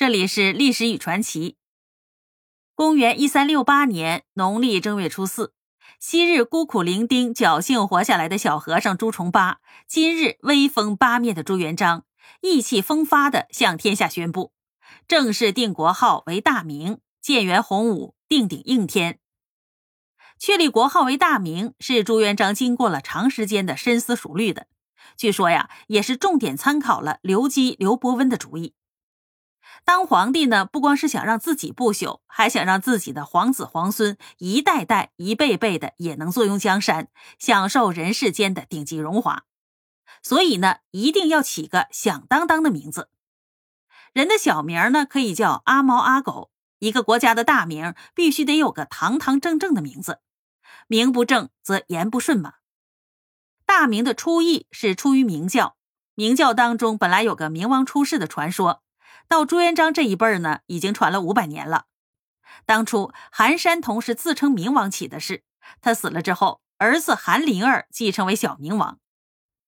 这里是历史与传奇。公元一三六八年农历正月初四，昔日孤苦伶仃、侥幸活下来的小和尚朱重八，今日威风八面的朱元璋，意气风发的向天下宣布，正式定国号为大明，建元洪武，定鼎应天。确立国号为大明，是朱元璋经过了长时间的深思熟虑的。据说呀，也是重点参考了刘基、刘伯温的主意。当皇帝呢，不光是想让自己不朽，还想让自己的皇子皇孙一代代、一辈辈的也能坐拥江山，享受人世间的顶级荣华。所以呢，一定要起个响当当的名字。人的小名呢，可以叫阿猫阿狗；一个国家的大名必须得有个堂堂正正的名字。名不正则言不顺嘛。大明的初意是出于明教，明教当中本来有个明王出世的传说。到朱元璋这一辈儿呢，已经传了五百年了。当初韩山童是自称明王起的事，他死了之后，儿子韩林儿继承为小明王。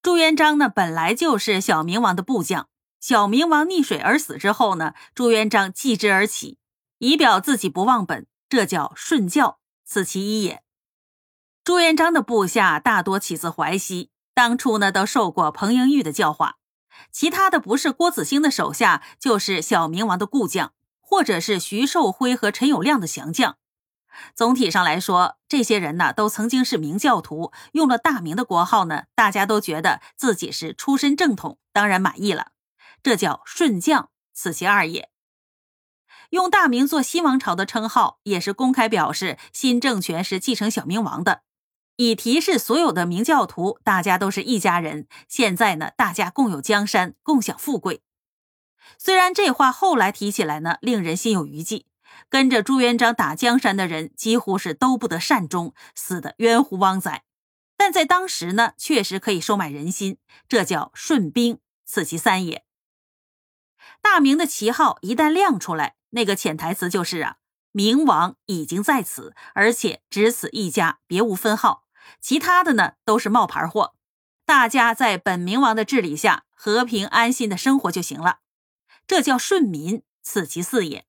朱元璋呢，本来就是小明王的部将。小明王溺水而死之后呢，朱元璋继之而起，以表自己不忘本，这叫顺教，此其一也。朱元璋的部下大多起自淮西，当初呢都受过彭英玉的教化。其他的不是郭子兴的手下，就是小明王的故将，或者是徐寿辉和陈友谅的降将。总体上来说，这些人呢都曾经是明教徒，用了大明的国号呢，大家都觉得自己是出身正统，当然满意了。这叫顺将，此其二也。用大明做新王朝的称号，也是公开表示新政权是继承小明王的。以提示所有的明教徒，大家都是一家人。现在呢，大家共有江山，共享富贵。虽然这话后来提起来呢，令人心有余悸。跟着朱元璋打江山的人，几乎是都不得善终，死的冤乎汪仔。但在当时呢，确实可以收买人心，这叫顺兵，此其三也。大明的旗号一旦亮出来，那个潜台词就是啊，明王已经在此，而且只此一家，别无分号。其他的呢都是冒牌货，大家在本明王的治理下和平安心的生活就行了，这叫顺民，此其四也。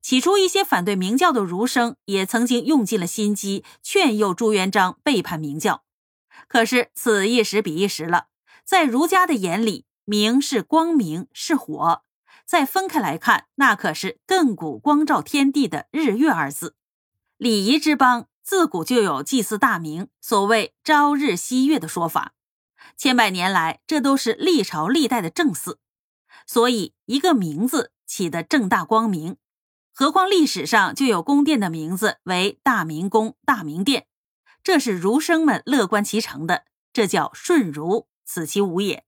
起初，一些反对明教的儒生也曾经用尽了心机劝诱朱元璋背叛明教，可是此一时彼一时了。在儒家的眼里，明是光明，是火；再分开来看，那可是亘古光照天地的日月二字。礼仪之邦。自古就有祭祀大明，所谓朝日夕月的说法，千百年来这都是历朝历代的正祀，所以一个名字起得正大光明。何况历史上就有宫殿的名字为大明宫、大明殿，这是儒生们乐观其成的，这叫顺儒，此其无也。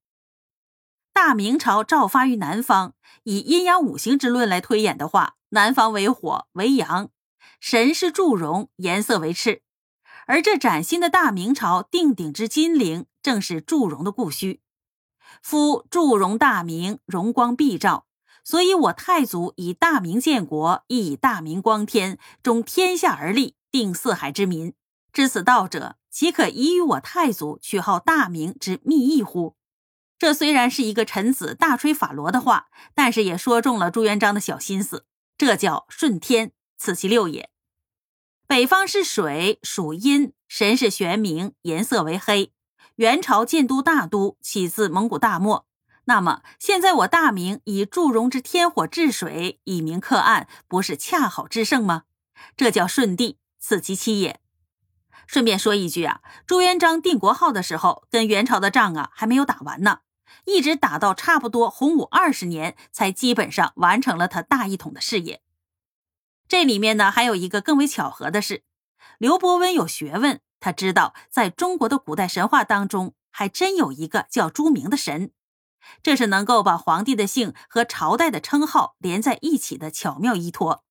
大明朝照发于南方，以阴阳五行之论来推演的话，南方为火为阳。神是祝融，颜色为赤，而这崭新的大明朝定鼎之金陵，正是祝融的故墟。夫祝融大明，荣光必照，所以我太祖以大明建国，亦以大明光天，终天下而立，定四海之民。知此道者，岂可疑于我太祖取号大明之密意乎？这虽然是一个臣子大吹法罗的话，但是也说中了朱元璋的小心思。这叫顺天。此其六也。北方是水，属阴，神是玄冥，颜色为黑。元朝建都大都起自蒙古大漠，那么现在我大明以祝融之天火治水，以明克暗，不是恰好制胜吗？这叫顺帝，此其七也。顺便说一句啊，朱元璋定国号的时候，跟元朝的仗啊还没有打完呢，一直打到差不多洪武二十年，才基本上完成了他大一统的事业。这里面呢，还有一个更为巧合的是，刘伯温有学问，他知道在中国的古代神话当中，还真有一个叫朱明的神，这是能够把皇帝的姓和朝代的称号连在一起的巧妙依托。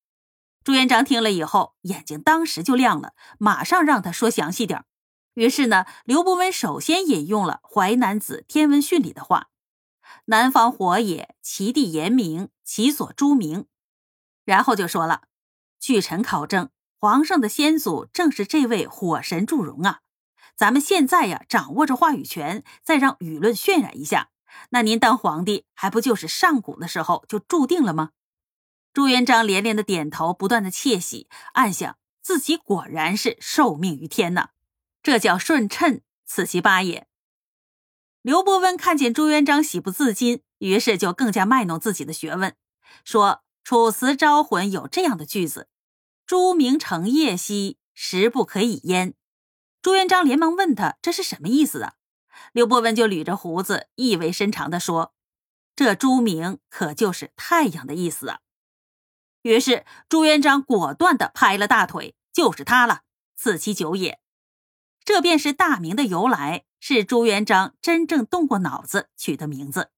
朱元璋听了以后，眼睛当时就亮了，马上让他说详细点于是呢，刘伯温首先引用了《淮南子·天文训》里的话：“南方火也，其地炎明，其所朱明。”然后就说了。据臣考证，皇上的先祖正是这位火神祝融啊！咱们现在呀，掌握着话语权，再让舆论渲染一下，那您当皇帝还不就是上古的时候就注定了吗？朱元璋连连的点头，不断的窃喜，暗想自己果然是受命于天呐，这叫顺趁，此其八也。刘伯温看见朱元璋喜不自禁，于是就更加卖弄自己的学问，说《楚辞招魂》有这样的句子：“朱明成夜兮，时不可以焉。”朱元璋连忙问他这是什么意思啊？刘伯温就捋着胡子，意味深长地说：“这朱明可就是太阳的意思啊。”于是朱元璋果断地拍了大腿：“就是他了，此其九也。”这便是大明的由来，是朱元璋真正动过脑子取的名字。